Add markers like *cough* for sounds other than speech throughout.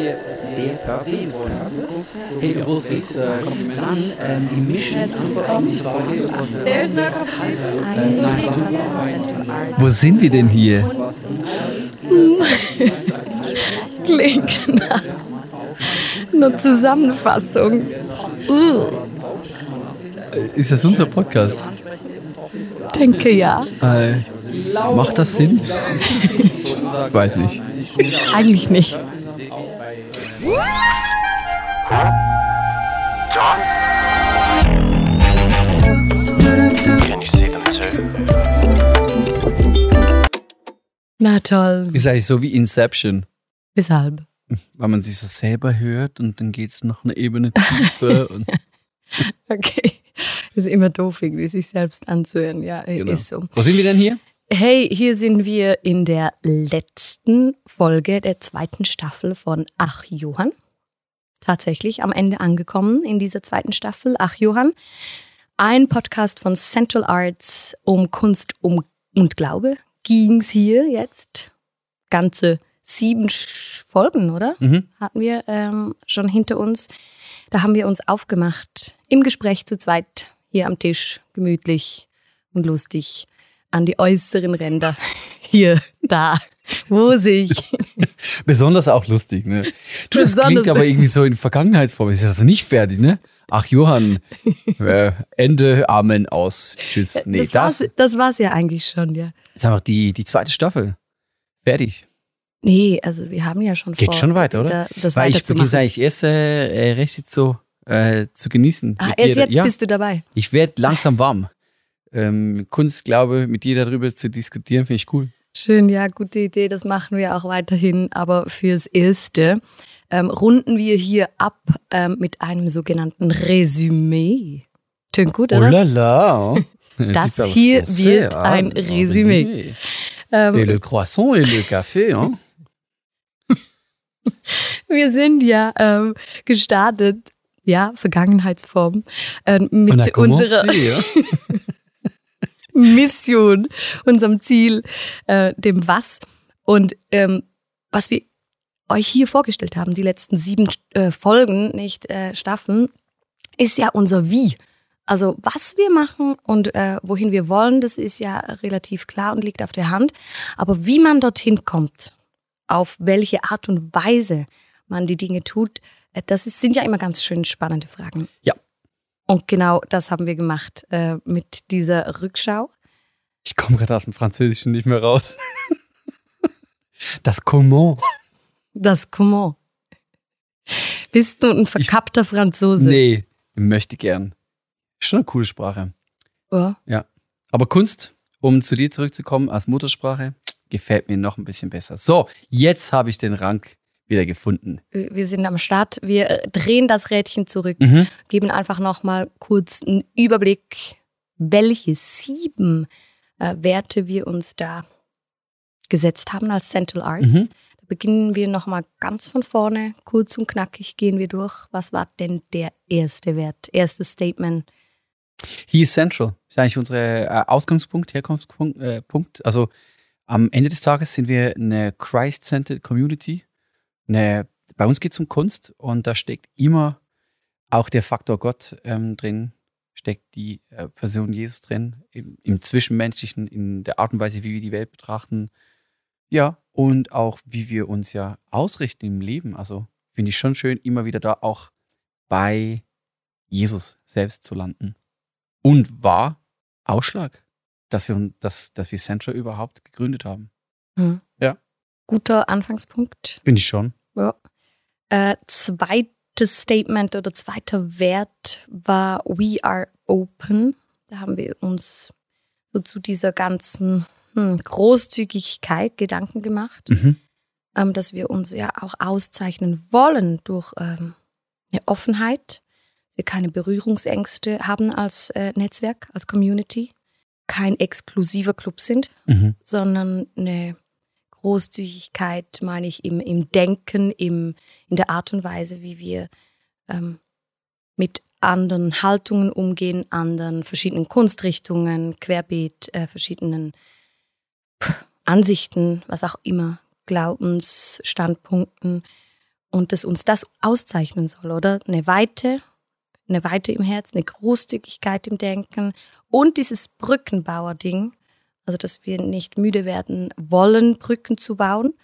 hier der Kaffee Hey, großes äh, Kompliment an. Ähm, die Mission anbekommen ist. Wo sind wir denn hier? Klingt nach einer Zusammenfassung. Uh, Ist das unser Podcast? denke ja. Äh, macht das Sinn? ich weiß nicht. Eigentlich nicht. Na toll. Ist eigentlich so wie Inception, Weshalb? weil man sich so selber hört und dann geht es noch eine Ebene tiefer. *laughs* Okay. Ist immer doof, irgendwie sich selbst anzuhören. Ja, genau. ist so. Wo sind wir denn hier? Hey, hier sind wir in der letzten Folge der zweiten Staffel von Ach Johann. Tatsächlich am Ende angekommen in dieser zweiten Staffel. Ach Johann. Ein Podcast von Central Arts um Kunst um und Glaube ging's hier jetzt. Ganze sieben Folgen, oder? Mhm. Hatten wir ähm, schon hinter uns. Da haben wir uns aufgemacht im Gespräch zu zweit hier am Tisch, gemütlich und lustig an die äußeren Ränder. *laughs* Hier, da, wo sich. *laughs* Besonders auch lustig, ne? Du, das Besonders- klingt aber irgendwie so in Vergangenheitsform. Ist ja also nicht fertig, ne? Ach, Johann, *laughs* äh, Ende, Amen, aus, tschüss. Nee, das, war's, das war's ja eigentlich schon, ja. ist einfach die, die zweite Staffel. Fertig. Nee, also wir haben ja schon Geht vor, schon weiter, oder? Da, das Weil ich beginne eigentlich erst äh, äh, recht jetzt so äh, zu genießen. Ah, erst jeder- jetzt ja, bist du dabei. Ich werde langsam warm. Ähm, Kunst, glaube, mit dir darüber zu diskutieren, finde ich cool. Schön, ja, gute Idee. Das machen wir auch weiterhin. Aber fürs Erste ähm, runden wir hier ab ähm, mit einem sogenannten Resümee. Tönt gut, Oh oder? la la. *laughs* Das hier wird ah, ein Resümee. Et Ähm, le croissant et le café, hein? *laughs* wir sind ja ähm, gestartet, ja, Vergangenheitsform, ähm, mit unserer? *laughs* Mission, unserem Ziel, äh, dem Was. Und ähm, was wir euch hier vorgestellt haben, die letzten sieben äh, Folgen, nicht äh, Staffeln, ist ja unser Wie. Also was wir machen und äh, wohin wir wollen, das ist ja relativ klar und liegt auf der Hand. Aber wie man dorthin kommt, auf welche Art und Weise man die Dinge tut, äh, das ist, sind ja immer ganz schön spannende Fragen. Ja. Und genau das haben wir gemacht äh, mit dieser Rückschau. Ich komme gerade aus dem Französischen nicht mehr raus. Das Comment. Das Comment. Bist du ein verkappter Franzose? Nee, möchte gern. Schon eine coole Sprache. Ja. Aber Kunst, um zu dir zurückzukommen, als Muttersprache, gefällt mir noch ein bisschen besser. So, jetzt habe ich den Rang wieder gefunden. Wir sind am Start. Wir äh, drehen das Rädchen zurück, Mhm. geben einfach nochmal kurz einen Überblick, welche sieben äh, Werte wir uns da gesetzt haben als Central Arts. Mhm. Beginnen wir nochmal ganz von vorne, kurz und knackig gehen wir durch. Was war denn der erste Wert, erstes Statement? He is central. Das ist eigentlich unser äh, Ausgangspunkt, Herkunftspunkt. Äh, Punkt. Also am Ende des Tages sind wir eine Christ-centered Community. Eine, bei uns geht es um Kunst und da steckt immer auch der Faktor Gott ähm, drin, steckt die äh, Person Jesus drin, im, im Zwischenmenschlichen, in der Art und Weise, wie wir die Welt betrachten. Ja, und auch wie wir uns ja ausrichten im Leben. Also finde ich schon schön, immer wieder da auch bei Jesus selbst zu landen und war Ausschlag, dass wir, dass, dass wir Central überhaupt gegründet haben. Guter Anfangspunkt. Finde ich schon. Ja. Äh, zweites Statement oder zweiter Wert war We are open. Da haben wir uns so zu dieser ganzen hm, Großzügigkeit Gedanken gemacht, Mhm. ähm, dass wir uns ja auch auszeichnen wollen durch ähm, eine Offenheit, dass wir keine Berührungsängste haben als äh, Netzwerk, als Community, kein exklusiver Club sind, Mhm. sondern eine Großzügigkeit, meine ich, im, im Denken, im, in der Art und Weise, wie wir ähm, mit anderen Haltungen umgehen, anderen verschiedenen Kunstrichtungen, querbeet, äh, verschiedenen Ansichten, was auch immer, Glaubensstandpunkten. und dass uns das auszeichnen soll, oder? Eine Weite, eine Weite im Herz, eine Großzügigkeit im Denken und dieses Brückenbauer-Ding, also dass wir nicht müde werden wollen, Brücken zu bauen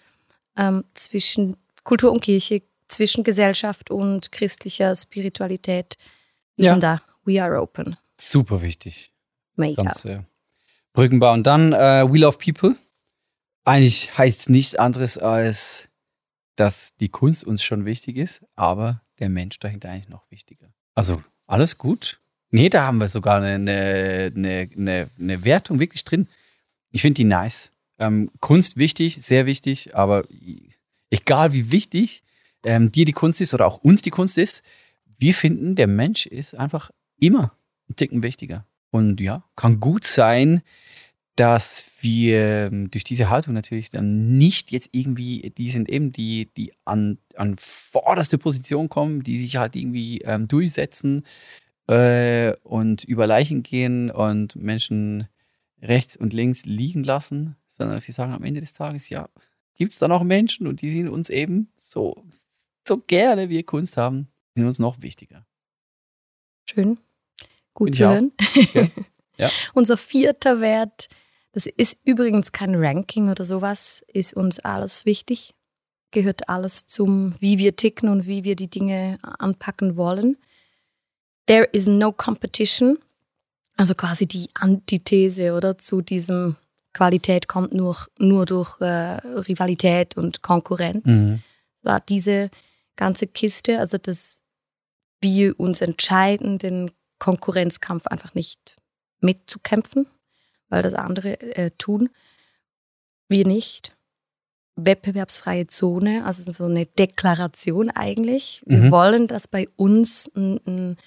ähm, zwischen Kultur und Kirche, zwischen Gesellschaft und christlicher Spiritualität. Wir Ja. sind da. We are open. Super wichtig. Mega. Ganz äh, Brückenbau. Und dann äh, We Love People. Eigentlich heißt es nichts anderes als, dass die Kunst uns schon wichtig ist, aber der Mensch dahinter eigentlich noch wichtiger. Also alles gut. Nee, da haben wir sogar eine, eine, eine, eine, Wertung wirklich drin. Ich finde die nice. Ähm, Kunst wichtig, sehr wichtig, aber egal wie wichtig ähm, dir die Kunst ist oder auch uns die Kunst ist, wir finden, der Mensch ist einfach immer ein Ticken wichtiger. Und ja, kann gut sein, dass wir ähm, durch diese Haltung natürlich dann nicht jetzt irgendwie, die sind eben die, die an, an vorderste Position kommen, die sich halt irgendwie ähm, durchsetzen äh, und über Leichen gehen und Menschen rechts und links liegen lassen, sondern wir sagen am Ende des Tages, ja, gibt es da noch Menschen und die sind uns eben so, so gerne wir Kunst haben, sind uns noch wichtiger. Schön. Gut zu hören. Ja. *laughs* Ja. Unser vierter Wert, das ist übrigens kein Ranking oder sowas, ist uns alles wichtig. Gehört alles zum, wie wir ticken und wie wir die Dinge anpacken wollen. There is no competition. Also quasi die Antithese, oder? Zu diesem Qualität kommt nur, nur durch äh, Rivalität und Konkurrenz Mhm. war diese ganze Kiste, also dass wir uns entscheiden, den Konkurrenzkampf einfach nicht mitzukämpfen, weil das andere äh, tun. Wir nicht. Wettbewerbsfreie Zone, also so eine Deklaration eigentlich. Wir Mhm. wollen, dass bei uns ein, ein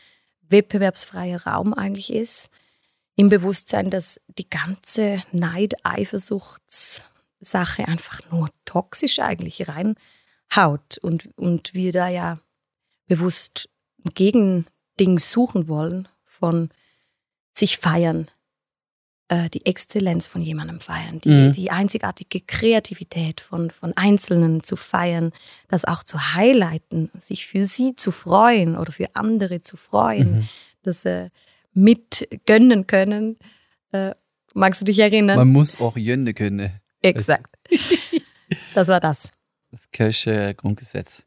wettbewerbsfreier Raum eigentlich ist. Im Bewusstsein, dass die ganze Neid-Eifersuchts-Sache einfach nur toxisch eigentlich reinhaut und, und wir da ja bewusst ein Gegending suchen wollen von sich feiern, äh, die Exzellenz von jemandem feiern, die, Mhm. die einzigartige Kreativität von, von Einzelnen zu feiern, das auch zu highlighten, sich für sie zu freuen oder für andere zu freuen, Mhm. das äh, mit gönnen können. Äh, magst du dich erinnern? Man muss auch Jönne können. Exakt. *laughs* Das war das. Das Kölsche Grundgesetz.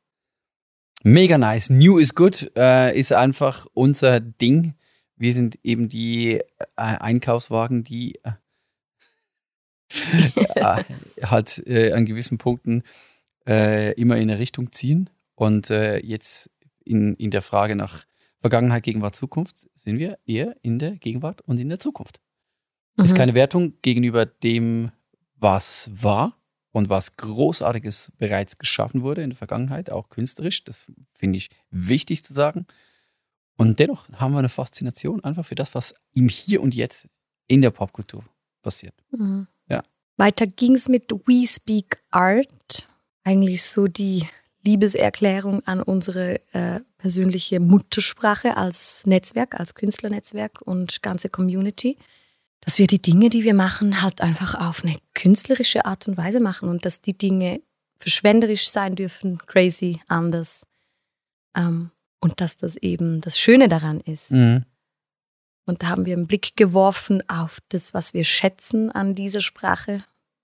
Mega nice. New is good äh, ist einfach unser Ding. Wir sind eben die äh, Einkaufswagen, die äh, *laughs* äh, halt äh, an gewissen Punkten äh, immer in eine Richtung ziehen. Und jetzt in, in der Frage nach Vergangenheit, Gegenwart, Zukunft sind wir eher in der Gegenwart und in der Zukunft. Ist Mhm. keine Wertung gegenüber dem, was war und was Großartiges bereits geschaffen wurde in der Vergangenheit, auch künstlerisch. Das finde ich wichtig zu sagen. Und dennoch haben wir eine Faszination einfach für das, was im Hier und Jetzt in der Popkultur passiert. Mhm. Ja. Weiter ging es mit We Speak Art. Eigentlich so die Liebeserklärung an unsere äh, persönliche Muttersprache als Netzwerk, als Künstlernetzwerk und ganze Community. Dass wir die Dinge, die wir machen, halt einfach auf eine künstlerische Art und Weise machen und dass die Dinge verschwenderisch sein dürfen, crazy, anders. Ähm, und dass das eben das Schöne daran ist. Mhm. Und da haben wir einen Blick geworfen auf das, was wir schätzen an dieser Sprache,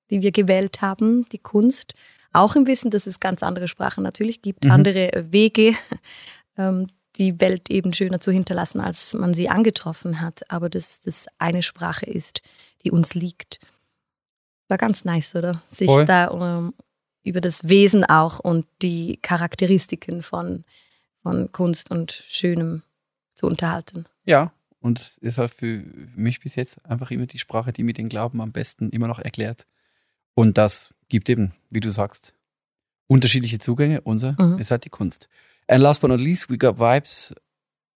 die wir gewählt haben, die Kunst. Auch im Wissen, dass es ganz andere Sprachen natürlich gibt, Mhm. andere Wege, *laughs* ähm, die Welt eben schöner zu hinterlassen, als man sie angetroffen hat. Aber dass das eine Sprache ist, die uns liegt. War ganz nice, oder? Sich Voll. da ähm, über das Wesen auch und die Charakteristiken von, von Kunst und Schönem zu unterhalten. Ja, und es ist halt für mich bis jetzt einfach immer die Sprache, die mir den Glauben am besten immer noch erklärt. Und das gibt eben, wie du sagst, unterschiedliche Zugänge. Unser Mhm. ist halt die Kunst. And last but not least, we got vibes.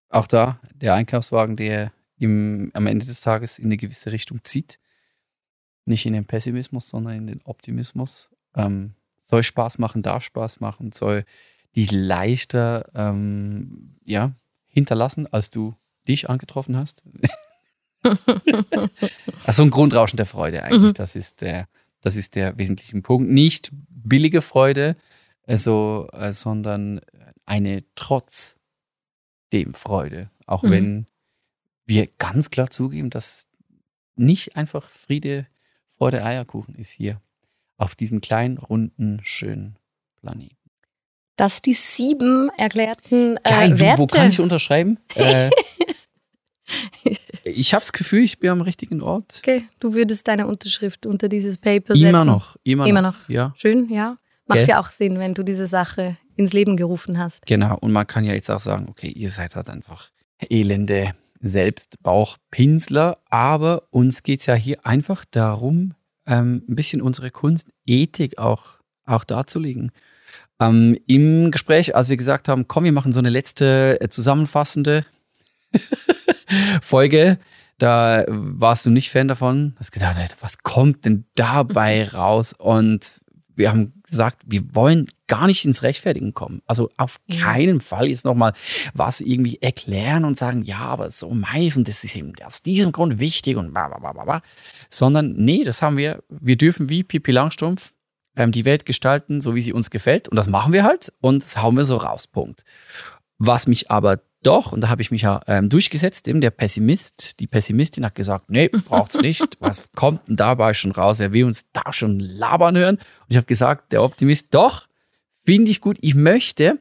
Auch da der Einkaufswagen, der im, am Ende des Tages in eine gewisse Richtung zieht. Nicht in den Pessimismus, sondern in den Optimismus. Ähm, soll Spaß machen, darf Spaß machen, soll dich leichter ähm, ja, hinterlassen, als du dich angetroffen hast. *laughs* also ein Grundrauschen der Freude eigentlich. Mhm. Das ist der, das ist der wesentliche Punkt. Nicht billige Freude, also, äh, sondern eine trotz dem Freude. Auch Mhm. wenn wir ganz klar zugeben, dass nicht einfach Friede, Freude, Eierkuchen ist hier auf diesem kleinen, runden, schönen Planeten. Dass die sieben erklärten äh, Geil, Werte. wo kann ich unterschreiben? *laughs* äh, ich habe das Gefühl, ich bin am richtigen Ort. okay, du würdest deine Unterschrift unter dieses Paper setzen. Immer noch, immer, Immer noch. noch. Ja, Schön, ja. Macht Gell? ja auch Sinn, wenn du diese Sache ins Leben gerufen hast. genau. Und man kann ja jetzt auch sagen, okay, ihr seid halt einfach elende Selbstbauchpinsler, aber uns geht es ja hier einfach darum, ähm, ein bisschen unsere Kunstethik auch, auch darzulegen. Ähm, Im Gespräch, als wir gesagt haben, komm, wir machen so eine letzte äh, zusammenfassende *laughs* Folge, da warst du nicht Fan davon. Hast gesagt, "Alter, was kommt denn dabei raus? Und wir haben gesagt, wir wollen gar nicht ins Rechtfertigen kommen. Also auf keinen Fall jetzt nochmal was irgendwie erklären und sagen, ja, aber so meist und das ist eben aus diesem Grund wichtig und bla bla bla bla, bla. Sondern nee, das haben wir, wir dürfen wie Pipi Langstrumpf ähm, die Welt gestalten, so wie sie uns gefällt. Und das machen wir halt und das hauen wir so raus. Punkt. Was mich aber doch, und da habe ich mich ja ähm, durchgesetzt, eben der Pessimist, die Pessimistin hat gesagt, nee, braucht's nicht. *laughs* Was kommt denn dabei schon raus? Wer will uns da schon labern hören? Und ich habe gesagt, der Optimist, doch, finde ich gut. Ich möchte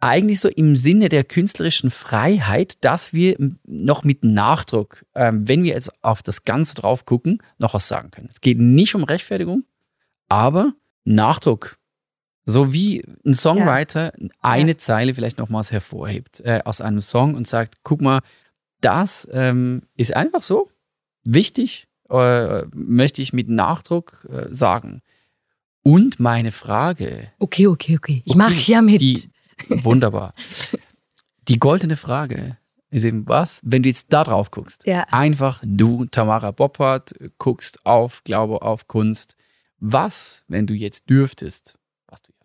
eigentlich so im Sinne der künstlerischen Freiheit, dass wir noch mit Nachdruck, ähm, wenn wir jetzt auf das Ganze drauf gucken, noch was sagen können. Es geht nicht um Rechtfertigung, aber Nachdruck. So wie ein Songwriter eine Ja. Zeile vielleicht nochmals hervorhebt äh, aus einem Song und sagt, guck mal, das ähm, ist einfach so wichtig, äh, möchte ich mit Nachdruck äh, sagen. Und meine Frage, Okay, okay, okay. Ich Okay, mache ja mit. die, wunderbar. Die goldene Frage ist eben was, wenn du jetzt da drauf guckst. Ja. Einfach du, Tamara Boppert, guckst auf Glaube auf Kunst. Was, wenn du jetzt dürftest, ja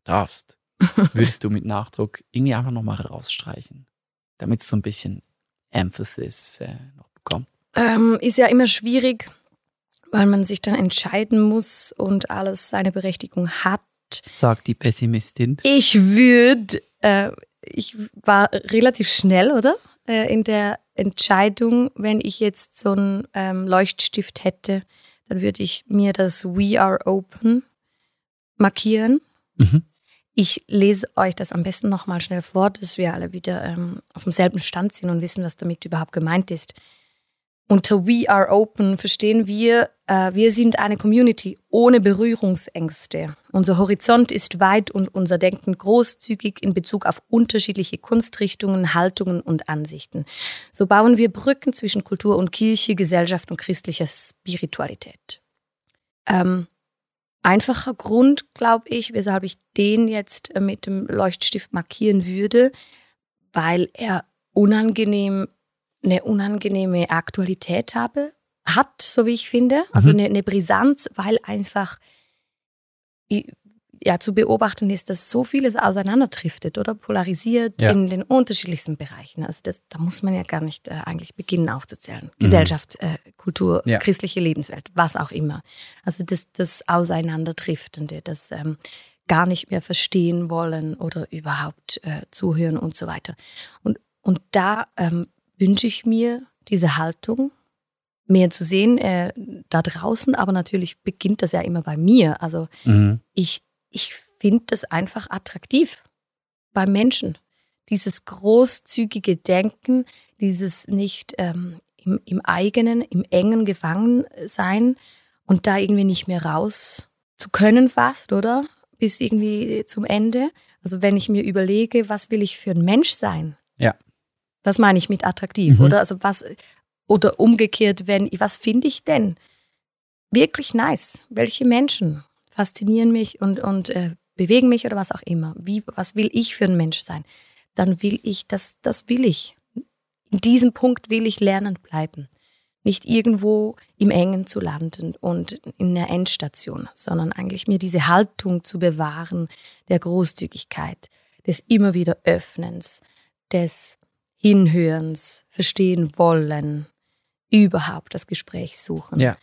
darfst, *laughs* würdest du mit Nachdruck irgendwie einfach nochmal rausstreichen, damit es so ein bisschen Emphasis äh, noch bekommt? Ähm, ist ja immer schwierig, weil man sich dann entscheiden muss und alles seine Berechtigung hat. Sagt die Pessimistin. Ich würde, äh, ich war relativ schnell, oder? Äh, in der Entscheidung, wenn ich jetzt so einen ähm, Leuchtstift hätte, dann würde ich mir das We Are Open markieren. Mhm. Ich lese euch das am besten nochmal schnell vor, dass wir alle wieder ähm, auf demselben Stand sind und wissen, was damit überhaupt gemeint ist. Unter We Are Open verstehen wir, äh, wir sind eine Community ohne Berührungsängste. Unser Horizont ist weit und unser Denken großzügig in Bezug auf unterschiedliche Kunstrichtungen, Haltungen und Ansichten. So bauen wir Brücken zwischen Kultur und Kirche, Gesellschaft und christlicher Spiritualität. Ähm, einfacher Grund, glaube ich, weshalb ich den jetzt äh, mit dem Leuchtstift markieren würde, weil er unangenehm, eine unangenehme Aktualität habe, hat, so wie ich finde. Also Mhm. eine, eine Brisanz, weil einfach ja, zu beobachten ist, dass so vieles auseinanderdriftet oder polarisiert Ja. in den unterschiedlichsten Bereichen. Also das, da muss man ja gar nicht äh, eigentlich beginnen aufzuzählen. Gesellschaft, äh, Kultur, Ja. christliche Lebenswelt, was auch immer. Also das, das Auseinanderdriftende, das ähm, gar nicht mehr verstehen wollen oder überhaupt äh, zuhören und so weiter. Und, und da ähm, wünsche ich mir diese Haltung, mehr zu sehen äh, da draußen, aber natürlich beginnt das ja immer bei mir. Also Mhm. ich, ich finde das einfach attraktiv bei Menschen. Dieses großzügige Denken, dieses nicht ähm, im, im eigenen, im engen gefangen sein und da irgendwie nicht mehr raus zu können fast, oder? Bis irgendwie zum Ende. Also wenn ich mir überlege, was will ich für ein Mensch sein? Ja. Das meine ich mit attraktiv, Mhm. oder? Also was, oder umgekehrt, wenn, was finde ich denn wirklich nice? Welche Menschen faszinieren mich und, und äh, bewegen mich oder was auch immer? Wie, was will ich für ein Mensch sein? Dann will ich, das, das will ich. In diesem Punkt will ich lernend bleiben. Nicht irgendwo im Engen zu landen und in einer Endstation, sondern eigentlich mir diese Haltung zu bewahren der Großzügigkeit, des immer wieder Öffnens, des Hinhörens, verstehen wollen, überhaupt das Gespräch suchen. Ja.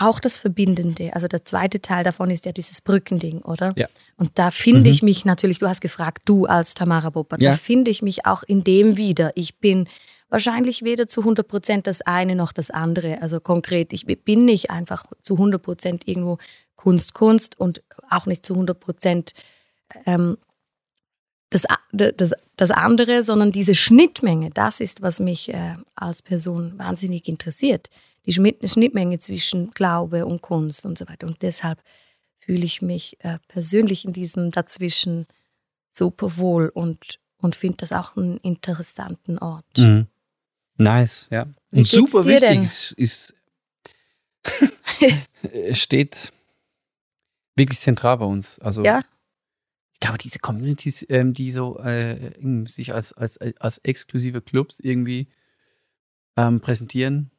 Auch das Verbindende. Also der zweite Teil davon ist ja dieses Brückending, oder? Ja. Und da finde Mhm. ich mich natürlich, du hast gefragt, du als Tamara Boppert, Ja. da finde ich mich auch in dem wieder. Ich bin wahrscheinlich weder zu 100 Prozent das eine noch das andere. Also konkret, ich bin nicht einfach zu 100 Prozent irgendwo Kunst, Kunst und auch nicht zu 100 Prozent ähm, das, das, das andere, sondern diese Schnittmenge, das ist, was mich äh, als Person wahnsinnig interessiert. Schmidt- Schnittmenge zwischen Glaube und Kunst und so weiter. Und deshalb fühle ich mich äh, persönlich in diesem Dazwischen super wohl und, und finde das auch einen interessanten Ort. Mhm. Nice, ja. Wie Und super wichtig ist, ist *laughs* es steht wirklich zentral bei uns. Also Ja. ich glaube, diese Communities, ähm, die so äh, sich als, als, als exklusive Clubs irgendwie ähm, präsentieren,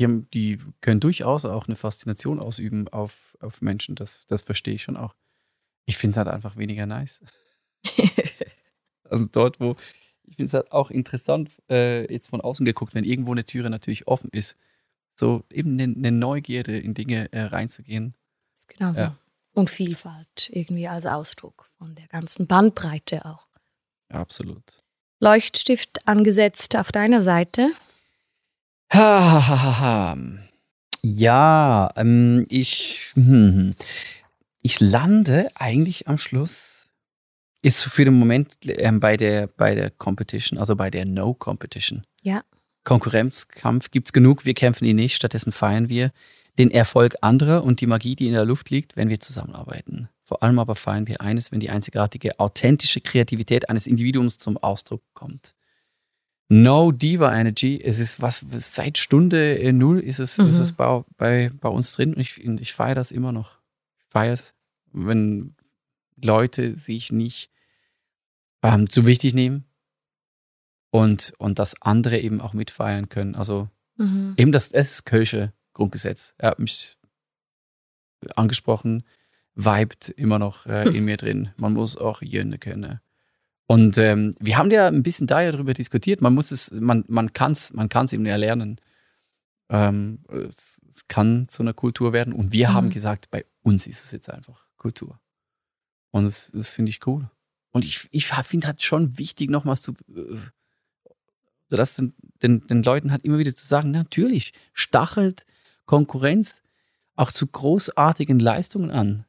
die, haben, die können durchaus auch eine Faszination ausüben auf, auf Menschen. Das, das verstehe ich schon auch. Ich finde es halt einfach weniger nice. *laughs* Also dort, wo ich finde es halt auch interessant, äh, jetzt von außen geguckt, wenn irgendwo eine Türe natürlich offen ist, so eben eine, eine Neugierde in Dinge äh, reinzugehen. Das ist genauso. Ja. Und Vielfalt irgendwie als Ausdruck von der ganzen Bandbreite auch. Ja, absolut. Leuchtstift angesetzt auf deiner Seite. Ja, ähm, ich, hm, ich lande eigentlich am Schluss, ist für den Moment ähm, bei, der, bei der Competition, also bei der No-Competition. Ja. Konkurrenzkampf gibt es genug, wir kämpfen ihn nicht, stattdessen feiern wir den Erfolg anderer und die Magie, die in der Luft liegt, wenn wir zusammenarbeiten. Vor allem aber feiern wir eines, wenn die einzigartige, authentische Kreativität eines Individuums zum Ausdruck kommt. No Diva Energy, es ist was, seit Stunde null ist es, Mhm. ist es bei, bei, bei uns drin und ich, ich feiere das immer noch. Ich feiere es, wenn Leute sich nicht ähm, zu wichtig nehmen und, und das andere eben auch mitfeiern können. Also Mhm. Eben das, das ist Kölsche Grundgesetz. Er hat mich angesprochen, vibet immer noch äh, in *laughs* mir drin. Man muss auch Jönne können. Und ähm, wir haben ja ein bisschen da ja darüber diskutiert. Man muss es, man, man kann es man kann's eben erlernen. Ähm, es, es kann zu einer Kultur werden. Und wir Mhm. haben gesagt, bei uns ist es jetzt einfach Kultur. Und das, das finde ich cool. Und ich, ich finde halt schon wichtig, nochmals zu, äh, so das den, den, den Leuten halt immer wieder zu sagen, natürlich stachelt Konkurrenz auch zu großartigen Leistungen an,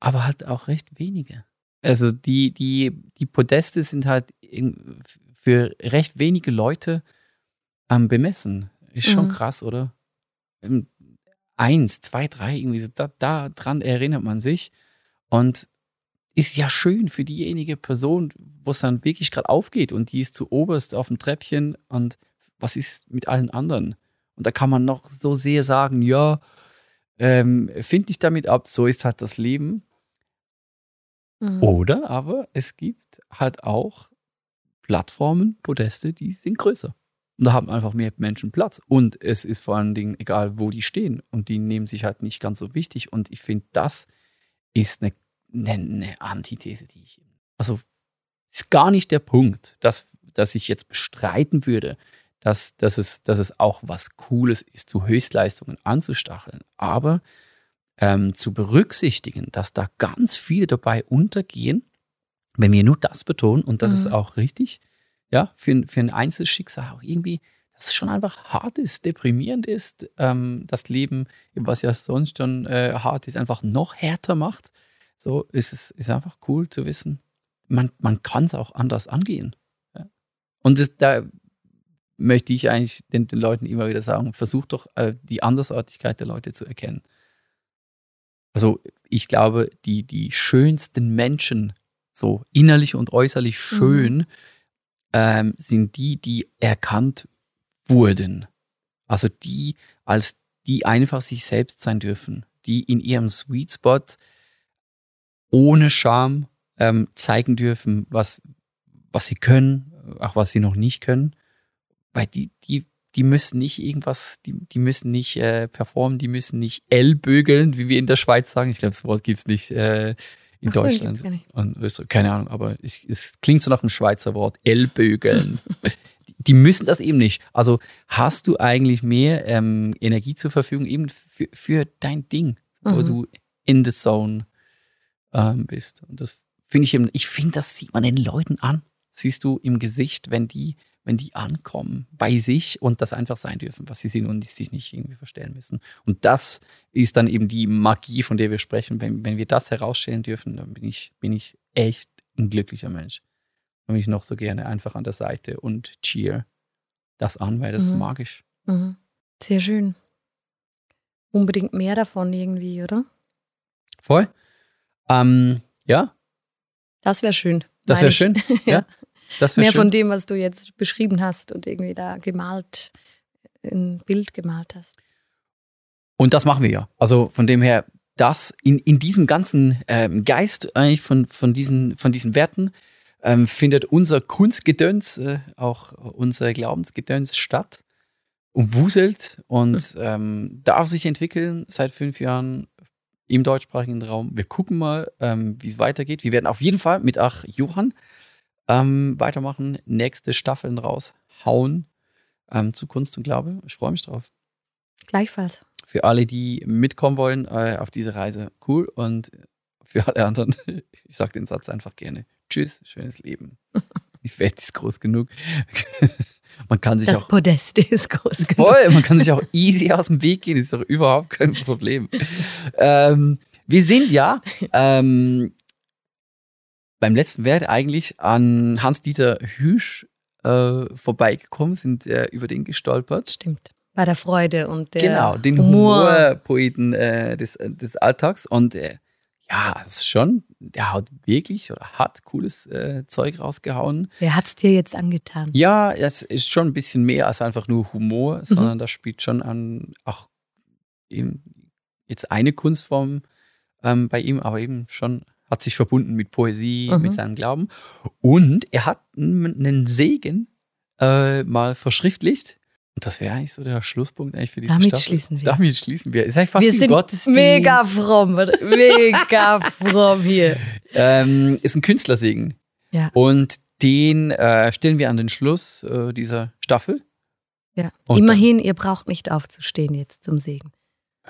aber halt auch recht wenige. Also die, die, die Podeste sind halt für recht wenige Leute ähm, bemessen. Ist schon Mhm. krass, oder? Ähm, Eins, zwei, drei, irgendwie so, da, da dran erinnert man sich. Und ist ja schön für diejenige Person, wo es dann wirklich gerade aufgeht und die ist zu oberst auf dem Treppchen und was ist mit allen anderen? Und da kann man noch so sehr sagen, ja, ähm, find dich damit ab, so ist halt das Leben. Mhm. Oder aber es gibt halt auch Plattformen, Podeste, die sind größer. Und da haben einfach mehr Menschen Platz. Und es ist vor allen Dingen egal, wo die stehen. Und die nehmen sich halt nicht ganz so wichtig. Und ich finde, das ist eine, eine, eine Antithese, die ich. Also, ist gar nicht der Punkt, dass, dass ich jetzt bestreiten würde, dass, dass, es, dass es auch was Cooles ist, zu Höchstleistungen anzustacheln. Aber ähm, zu berücksichtigen, dass da ganz viele dabei untergehen, wenn wir nur das betonen, und das Mhm. ist auch richtig, ja, für, ein- für ein Einzelschicksal auch irgendwie, dass es schon einfach hart ist, deprimierend ist, ähm, das Leben, was ja sonst schon äh, hart ist, einfach noch härter macht. So ist es ist einfach cool zu wissen, man, man kann es auch anders angehen. Ja. Und das, da möchte ich eigentlich den, den Leuten immer wieder sagen, versucht doch äh, die Andersartigkeit der Leute zu erkennen. Also ich glaube, die, die schönsten Menschen, so innerlich und äußerlich schön, ähm, sind die, die erkannt wurden. Also die, als die einfach sich selbst sein dürfen, die in ihrem Sweet Spot ohne Scham ähm, zeigen dürfen, was, was sie können, auch was sie noch nicht können. Weil die, die, die müssen nicht irgendwas, die, die müssen nicht äh, performen, die müssen nicht ellbögeln, wie wir in der Schweiz sagen. Ich glaube, das Wort gibt es nicht äh, in so, Deutschland und Österreich, keine Ahnung, aber ich, es klingt so nach einem Schweizer Wort, ellbögeln. *laughs* die, die müssen das eben nicht. Also hast du eigentlich mehr ähm, Energie zur Verfügung eben für, für dein Ding, wo Mhm. du in the zone ähm, bist. Und das finde ich eben, ich finde, das sieht man den Leuten an. Siehst du im Gesicht, wenn die, wenn die ankommen bei sich und das einfach sein dürfen, was sie sind und sich nicht irgendwie verstellen müssen. Und das ist dann eben die Magie, von der wir sprechen. Wenn, wenn wir das herausstellen dürfen, dann bin ich, bin ich echt ein glücklicher Mensch. Und ich noch so gerne einfach an der Seite und cheer das an, weil das ist Mhm. magisch. Mhm. Sehr schön. Unbedingt mehr davon irgendwie, oder? Voll. Ähm, ja, Das wäre schön. das wäre schön. *laughs* Ja. Das Mehr schön. von dem, was du jetzt beschrieben hast und irgendwie da gemalt, ein Bild gemalt hast. Und das machen wir ja. Also von dem her, das in, in diesem ganzen ähm, Geist eigentlich von, von, diesen, von diesen Werten ähm, findet unser Kunstgedöns, äh, auch unser Glaubensgedöns statt und wuselt und ähm, darf sich entwickeln seit fünf Jahren im deutschsprachigen Raum. Wir gucken mal, ähm, wie es weitergeht. Wir werden auf jeden Fall mit Ach Johann ähm, weitermachen, nächste Staffeln raushauen ähm, zu Kunst und Glaube. Ich freue mich drauf Gleichfalls. für alle, die mitkommen wollen äh, auf diese Reise, cool. Und für alle anderen, *laughs* ich sage den Satz einfach gerne. Tschüss, schönes Leben. *laughs* Die Welt ist groß genug. *laughs* man kann sich Das auch Podest ist groß genug. voll, man kann sich auch easy aus dem Weg gehen, ist doch überhaupt kein Problem. ähm, wir sind ja ähm, beim letzten Wert eigentlich an Hans-Dieter Hüsch äh, vorbeigekommen, sind äh, über den gestolpert. Stimmt. Bei der Freude und der genau, den Humor. Humorpoeten äh, des, des Alltags. Und äh, ja, es ist schon, der hat wirklich oder hat cooles äh, Zeug rausgehauen. Wer hat's dir jetzt angetan? Ja, es ist schon ein bisschen mehr als einfach nur Mhm. Humor, sondern da spielt schon an auch eben jetzt eine Kunstform ähm, bei ihm, aber eben schon hat sich verbunden mit Poesie, Mhm. mit seinem Glauben. Und er hat einen Segen äh, mal verschriftlicht. Und das wäre eigentlich so der Schlusspunkt eigentlich für diese Damit Staffel. schließen wir. Damit schließen wir. Ist eigentlich fast Wir ein sind Gottesdienst. mega fromm, oder? mega *laughs* fromm hier. Ähm, ist ein Künstlersegen. Ja. Und den äh, stellen wir an den Schluss äh, dieser Staffel. Ja. Und Immerhin, ihr braucht nicht aufzustehen jetzt zum Segen.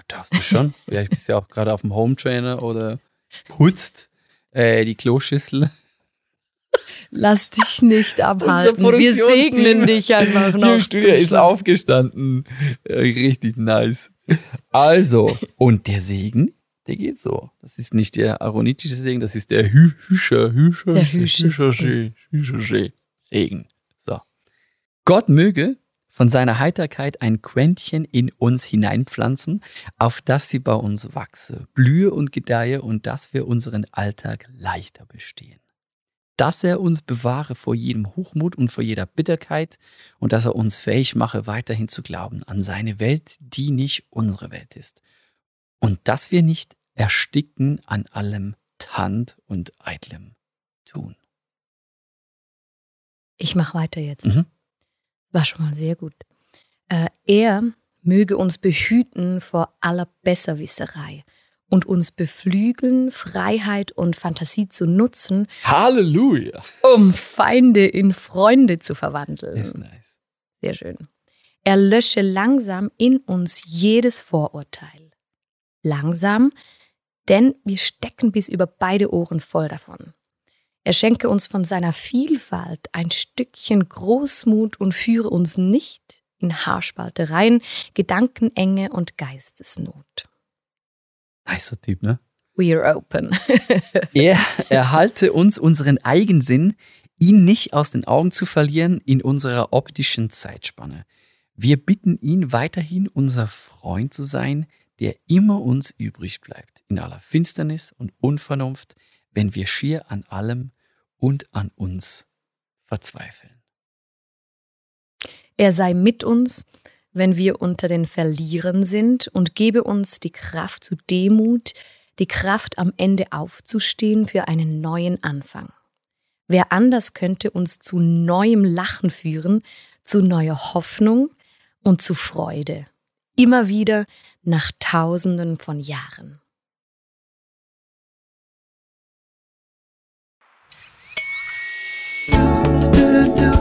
Darfst du schon. *laughs* Vielleicht bist du ja auch gerade auf dem Home Trainer oder putzt äh, die Kloschüssel. Lass dich nicht abhalten. Wir segnen dich einfach noch. Hier Studio zum ist aufgestanden. Äh, richtig nice. Also, und der Segen, der geht so. Das ist nicht der aronitische Segen, das ist der Hü Hüscher, Hüscher, Der Hüscher- Hüscher, Hüscher Segen. So. Gott möge von seiner Heiterkeit ein Quäntchen in uns hineinpflanzen, auf dass sie bei uns wachse, blühe und gedeihe und dass wir unseren Alltag leichter bestehen. Dass er uns bewahre vor jedem Hochmut und vor jeder Bitterkeit und dass er uns fähig mache, weiterhin zu glauben an seine Welt, die nicht unsere Welt ist. Und dass wir nicht ersticken an allem Tand und eitlem Tun. Ich mache weiter jetzt. Mhm. War schon mal sehr gut. Äh, er möge uns behüten vor aller Besserwisserei und uns beflügeln, Freiheit und Fantasie zu nutzen, Halleluja! um Feinde in Freunde zu verwandeln. Ist nice. Sehr schön. Er lösche langsam in uns jedes Vorurteil. Langsam, denn wir stecken bis über beide Ohren voll davon. Er schenke uns von seiner Vielfalt ein Stückchen Großmut und führe uns nicht in Haarspaltereien, Gedankenenge und Geistesnot. Nicer Typ, ne? We are open. *laughs* Er erhalte uns unseren Eigensinn, ihn nicht aus den Augen zu verlieren in unserer optischen Zeitspanne. Wir bitten ihn weiterhin unser Freund zu sein, der immer uns übrig bleibt, in aller Finsternis und Unvernunft, wenn wir schier an allem und an uns verzweifeln. Er sei mit uns, wenn wir unter den Verlierern sind und gebe uns die Kraft zu Demut, die Kraft am Ende aufzustehen für einen neuen Anfang. Wer anders könnte uns zu neuem Lachen führen, zu neuer Hoffnung und zu Freude. Immer wieder nach Tausenden von Jahren. do.